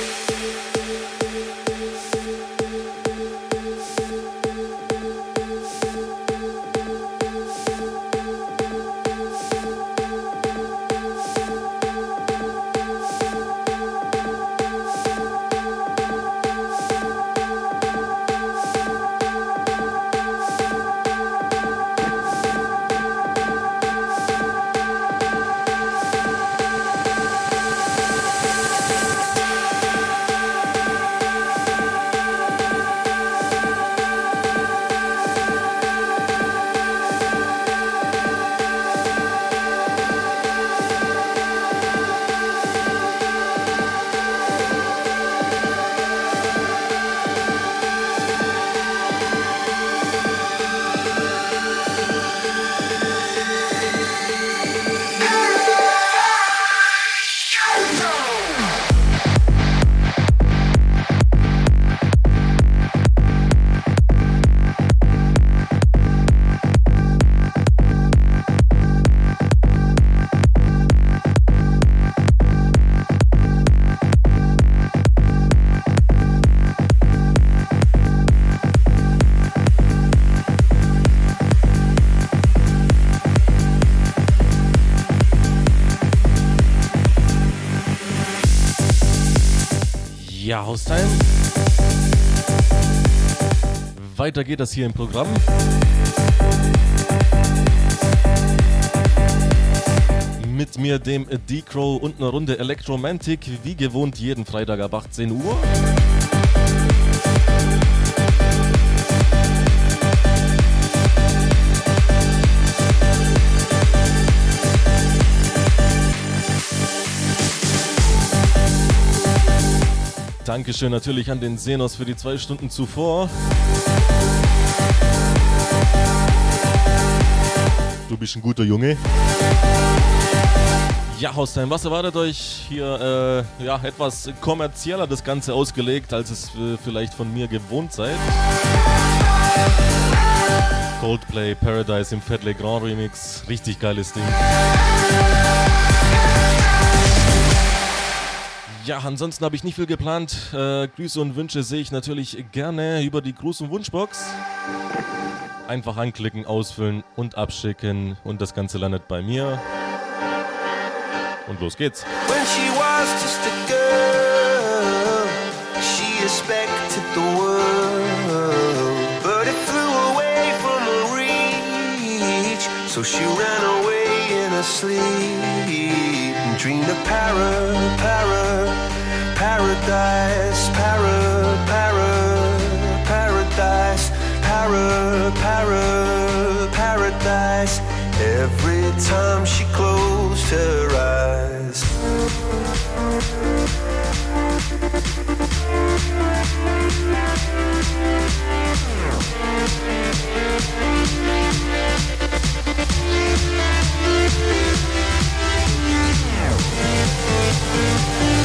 you. Weiter geht das hier im Programm. Mit mir, dem D-Crow und einer Runde Electromantic, wie gewohnt jeden Freitag ab 18 Uhr. Dankeschön natürlich an den Senos für die zwei Stunden zuvor. Du bist ein guter Junge. Ja, Haustime, was erwartet euch hier? Äh, ja, etwas kommerzieller das Ganze ausgelegt, als es äh, vielleicht von mir gewohnt seid. Coldplay Paradise im Fat Le Grand Remix. Richtig geiles Ding. Ja, ansonsten habe ich nicht viel geplant. Äh, Grüße und Wünsche sehe ich natürlich gerne über die Gruß- und Wunschbox. Einfach anklicken, ausfüllen und abschicken und das Ganze landet bei mir. Und los geht's. When she was just a girl, she expected the world, but it flew away from her reach, so she ran away in her sleep. Dream of para, para, paradise, para, para, paradise, para, para, paradise. Every time she closed her eyes. Thank you. Now.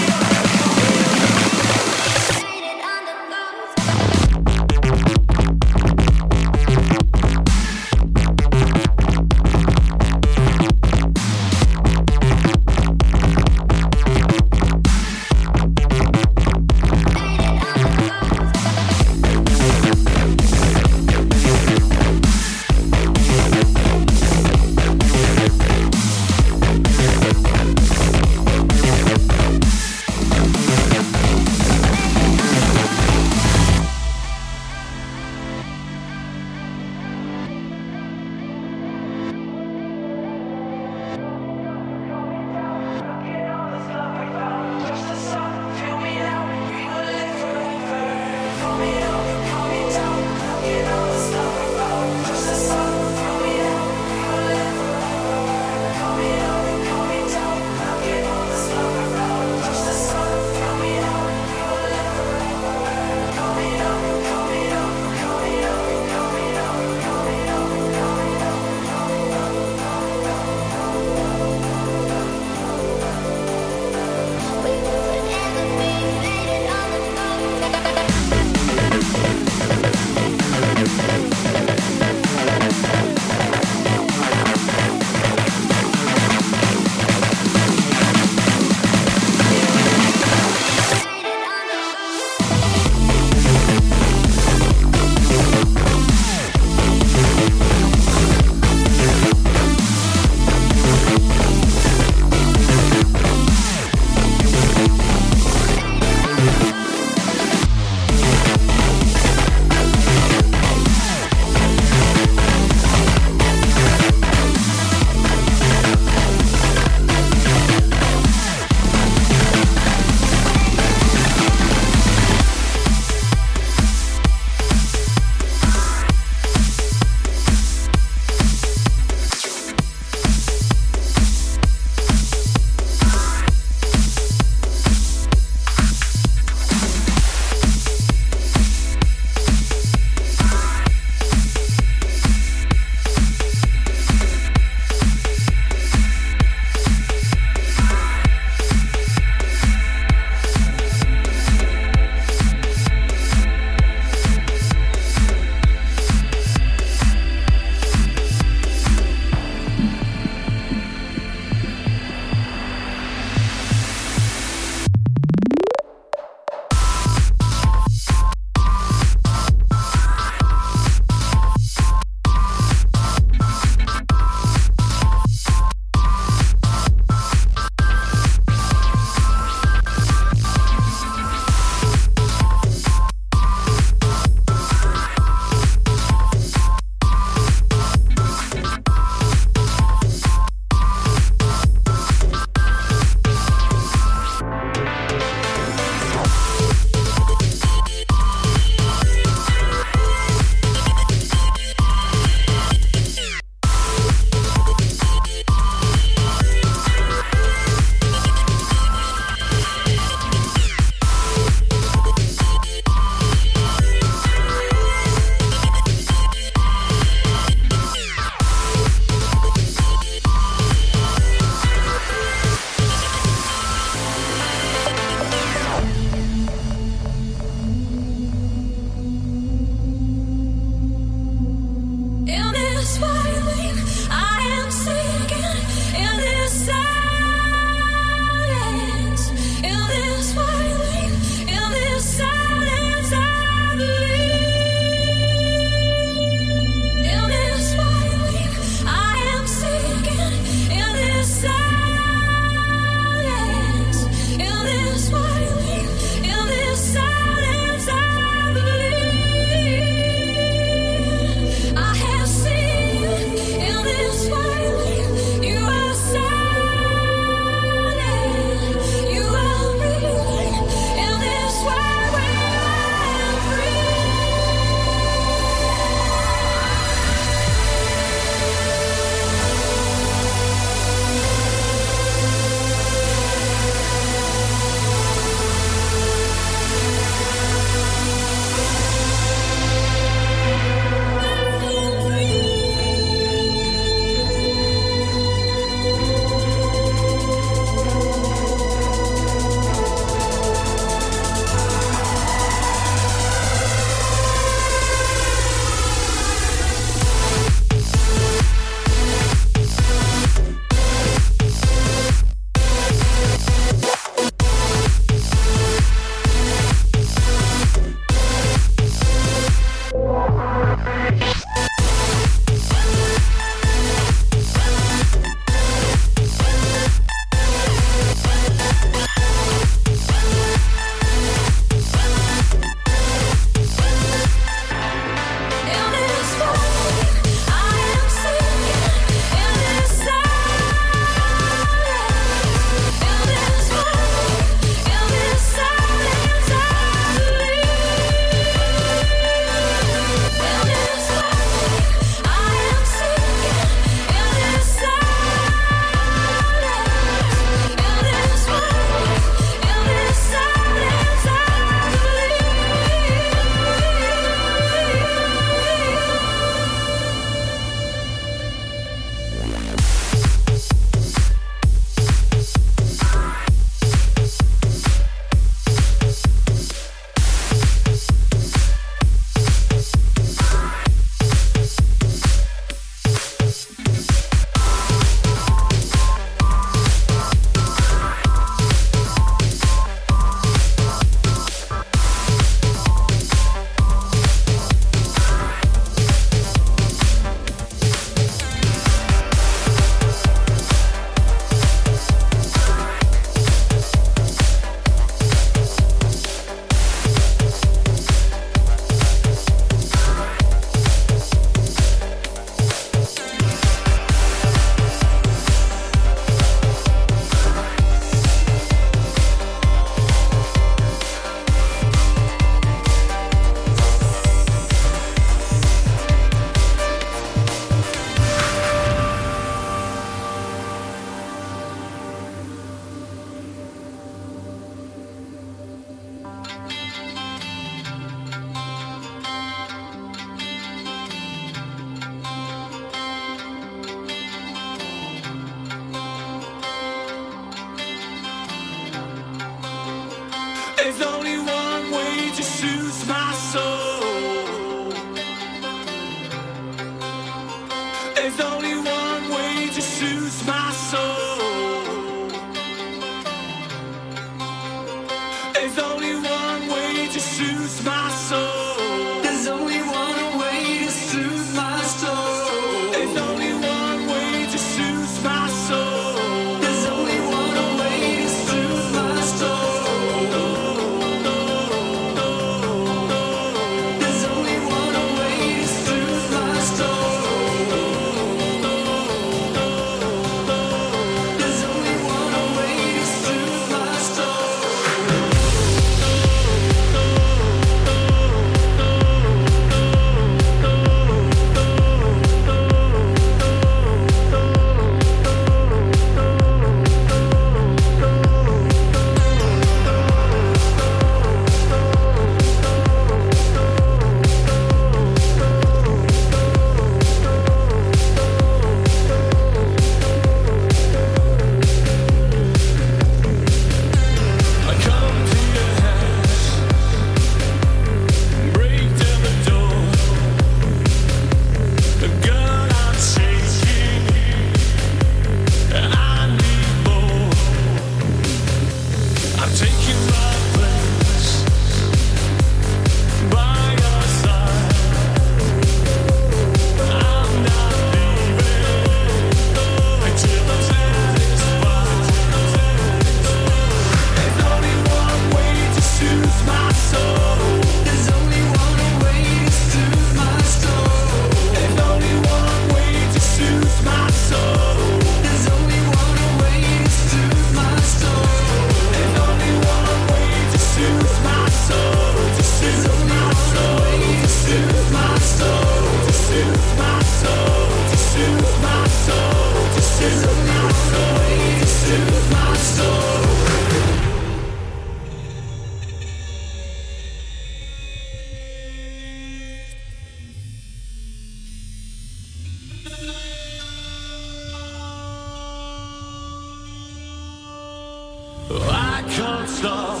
I can't stop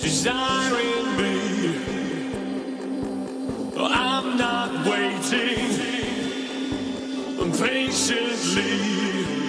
desiring me. I'm not waiting patiently.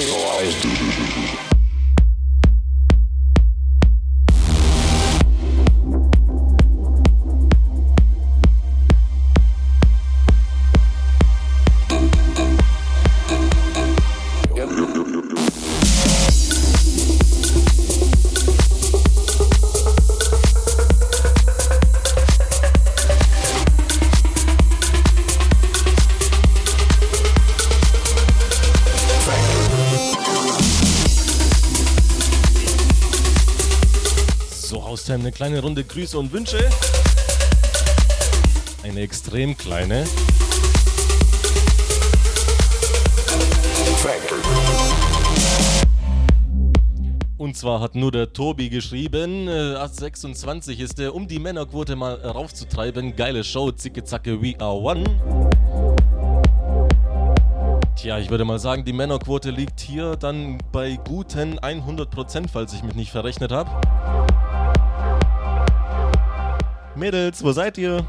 So, eine kleine Runde Grüße und Wünsche. Eine extrem kleine. Und zwar hat nur der Tobi geschrieben, äh, 26 ist er, um die Männerquote mal raufzutreiben. Geile Show, zicke zacke, we are one. Tja, ich würde mal sagen, die Männerquote liegt hier dann bei guten 100%, falls ich mich nicht verrechnet habe. Mädels, wo seid ihr?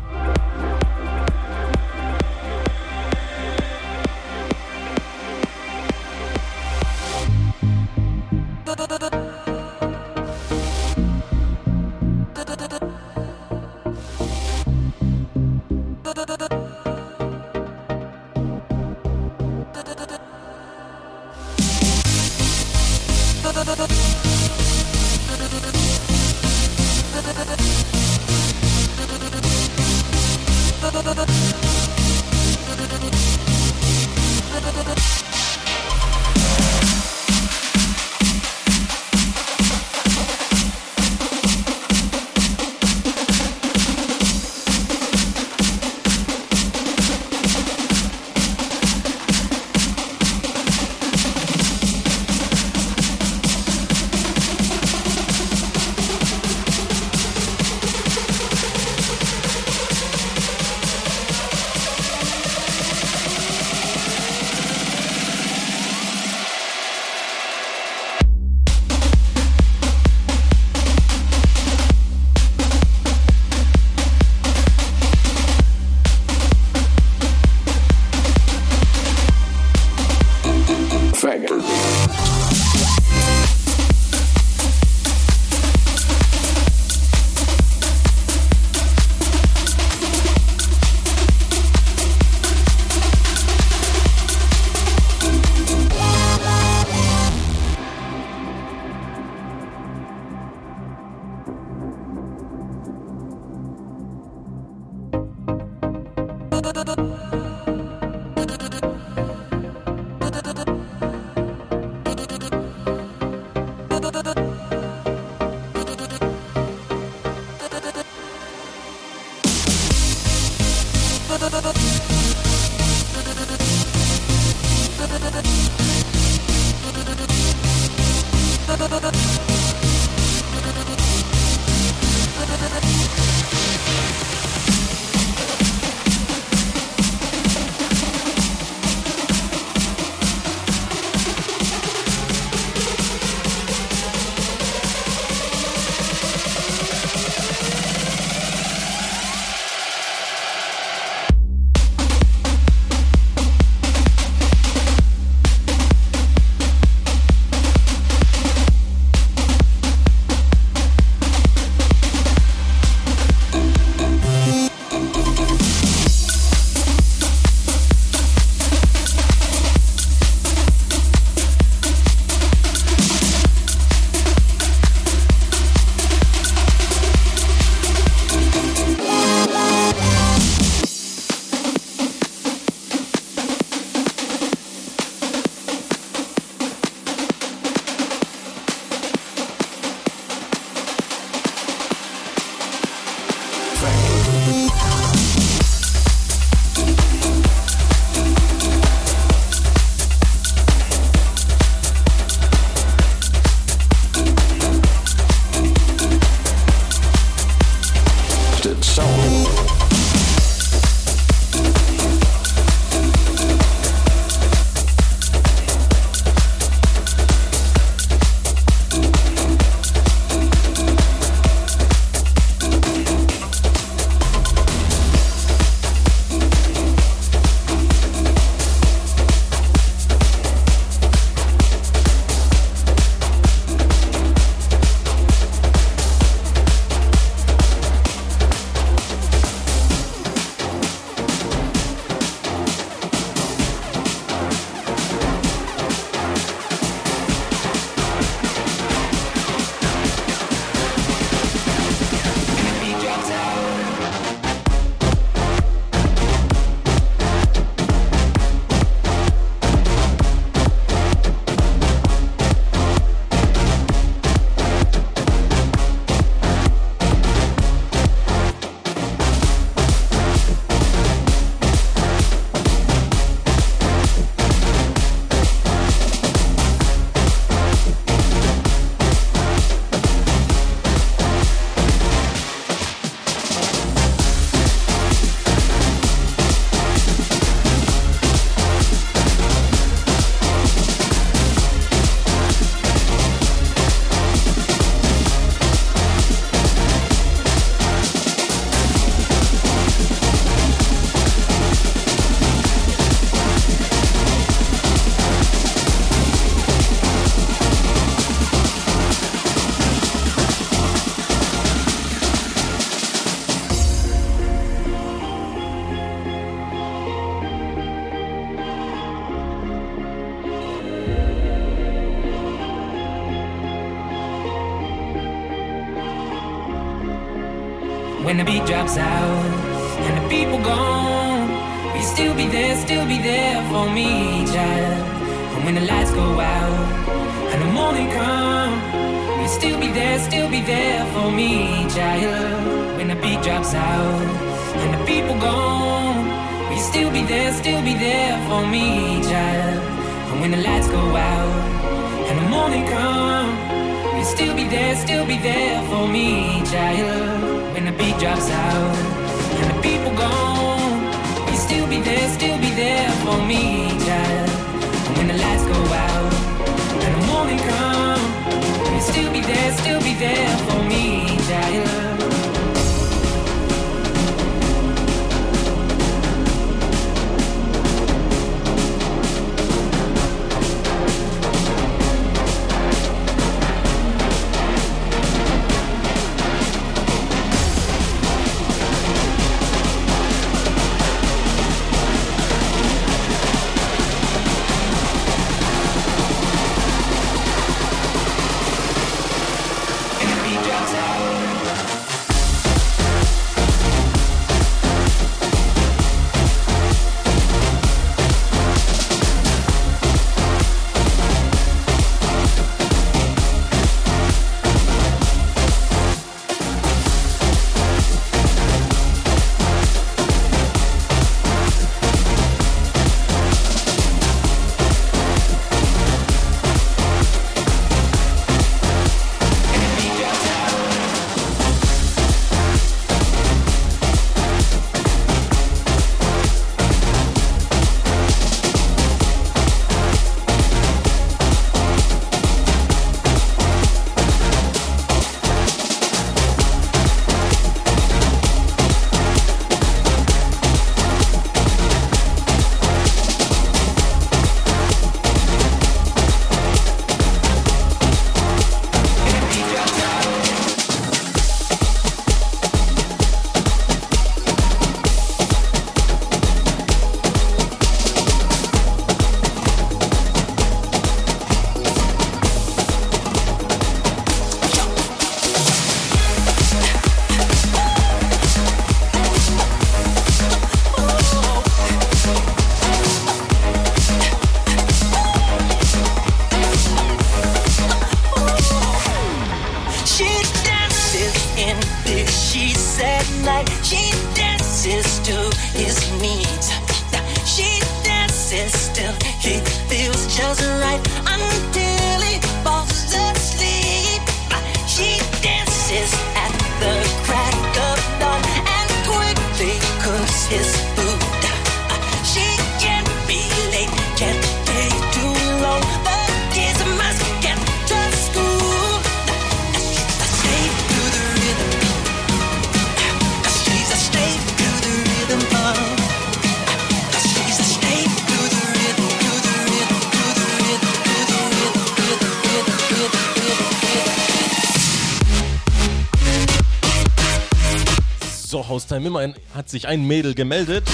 sich ein Mädel gemeldet.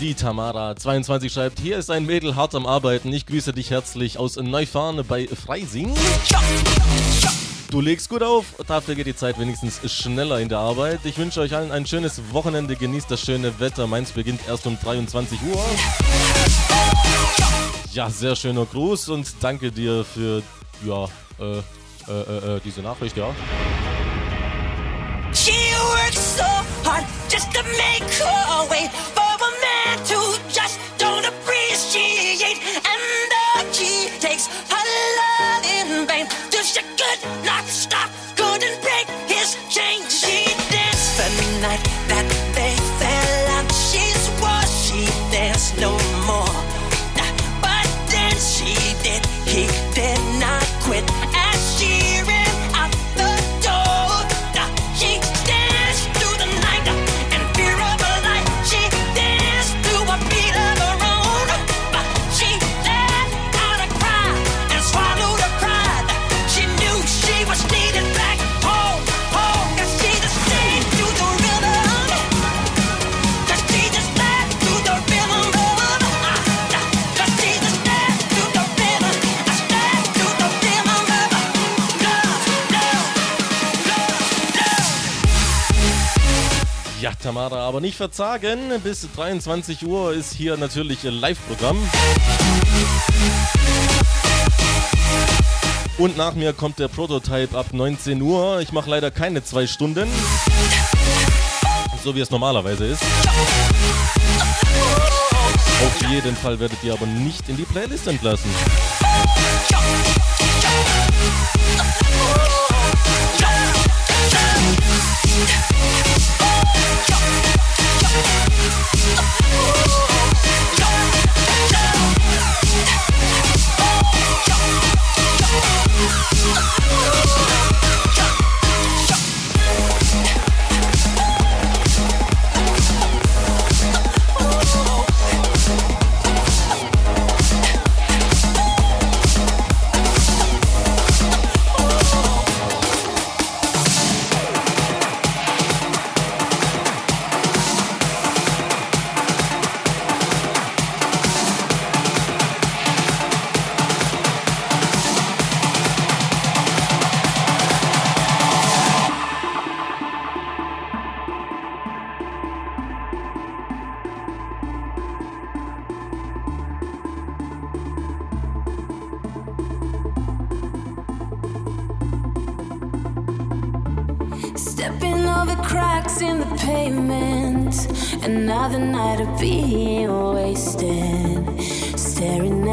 Die Tamara22 schreibt, hier ist ein Mädel hart am Arbeiten. Ich grüße dich herzlich aus Neufahne bei Freising. Du legst gut auf, dafür geht die Zeit wenigstens schneller in der Arbeit. Ich wünsche euch allen ein schönes Wochenende, genießt das schöne Wetter. Meins beginnt erst um 23 Uhr. Ja, sehr schöner Gruß und danke dir für ja, äh, äh, äh, diese Nachricht, ja. She works so hard just to make her way for a man to just don't appreciate, and the key takes her. Tamara, aber nicht verzagen. Bis 23 Uhr ist hier natürlich Live-Programm. Und nach mir kommt der Prototype ab 19 Uhr. Ich mache leider keine zwei Stunden. So wie es normalerweise ist. Auf jeden Fall werdet ihr aber nicht in die Playlist entlassen.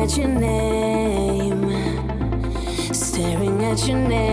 At your name. Staring at your name.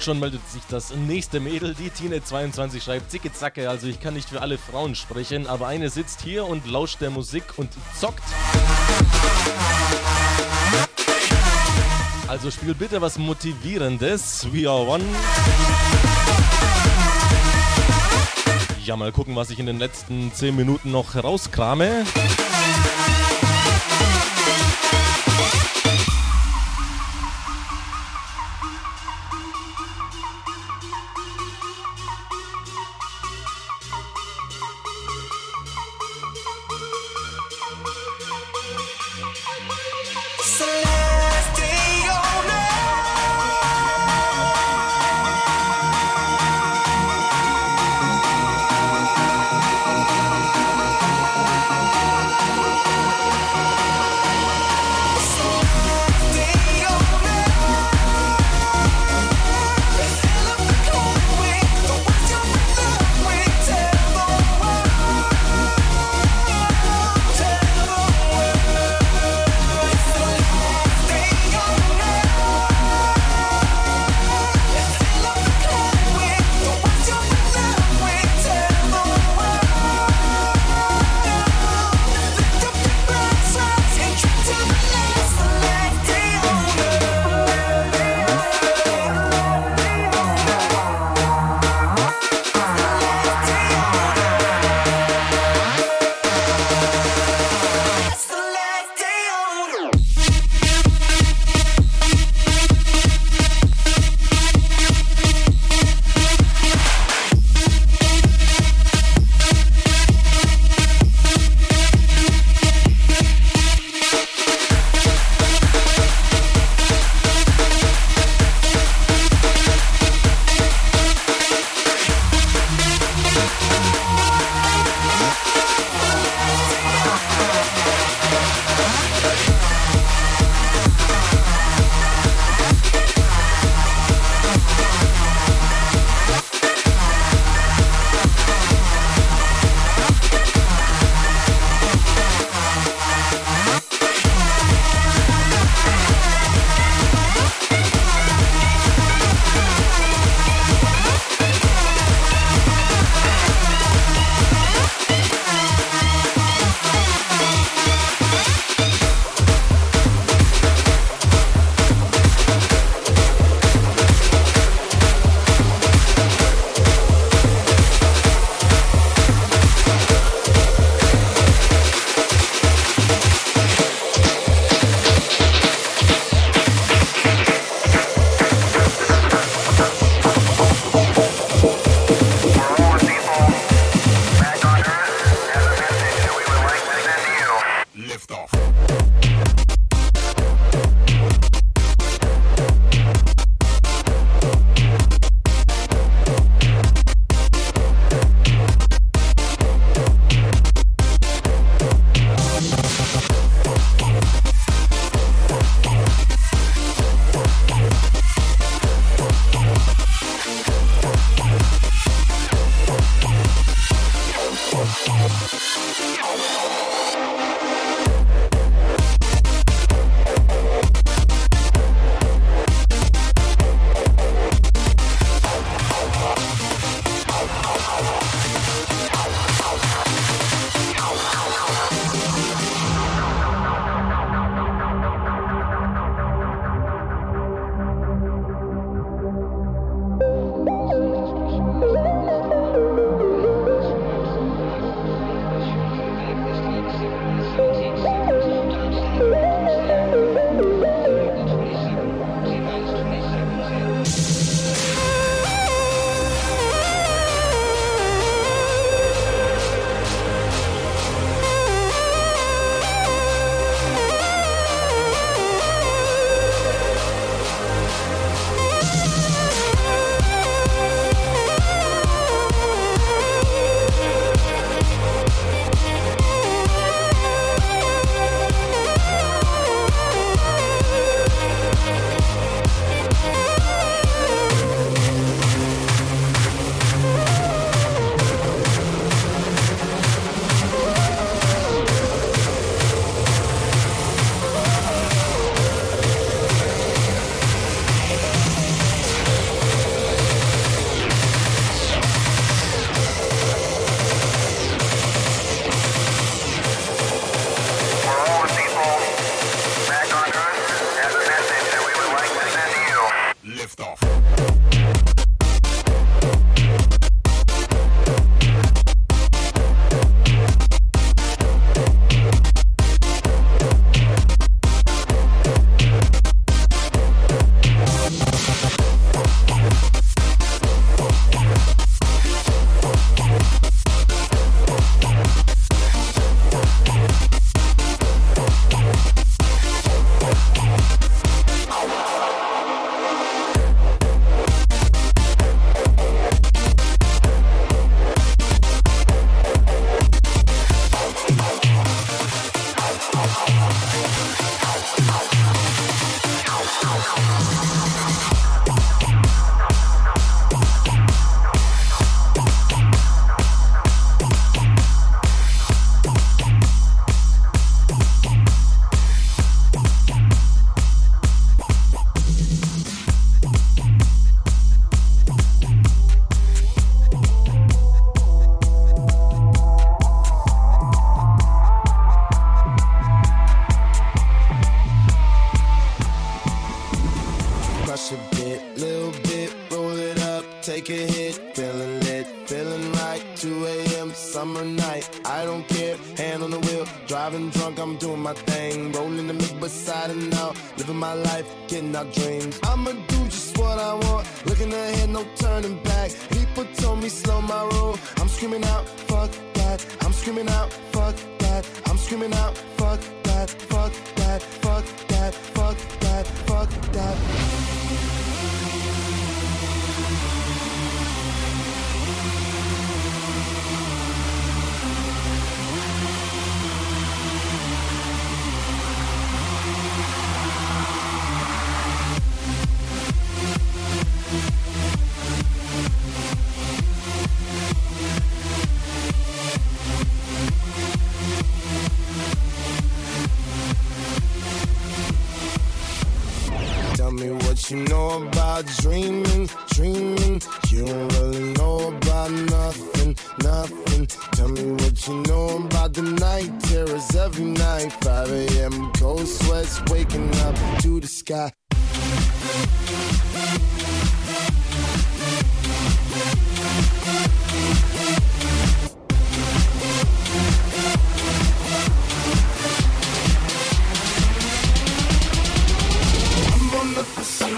Und schon meldet sich das nächste Mädel. Die Tine22 schreibt, zicke zacke, also ich kann nicht für alle Frauen sprechen, aber eine sitzt hier und lauscht der Musik und zockt. Also spiel bitte was Motivierendes. We are one. Ja, mal gucken, was ich in den letzten 10 Minuten noch herauskrame.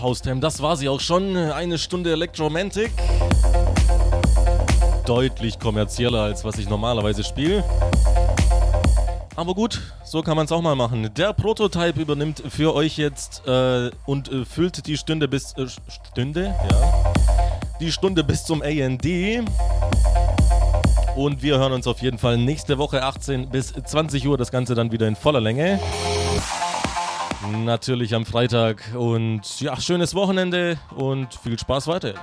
Haustem, das war sie auch schon. Eine Stunde Electromantic. Deutlich kommerzieller, als was ich normalerweise spiele. Aber gut, so kann man es auch mal machen. Der Prototype übernimmt für euch jetzt äh, und äh, füllt die Stunde bis. Äh, Stunde? Ja. Die Stunde bis zum AND. Und wir hören uns auf jeden Fall nächste Woche 18 bis 20 Uhr. Das Ganze dann wieder in voller Länge. Natürlich am Freitag. Und ja, schönes Wochenende und viel Spaß weiter.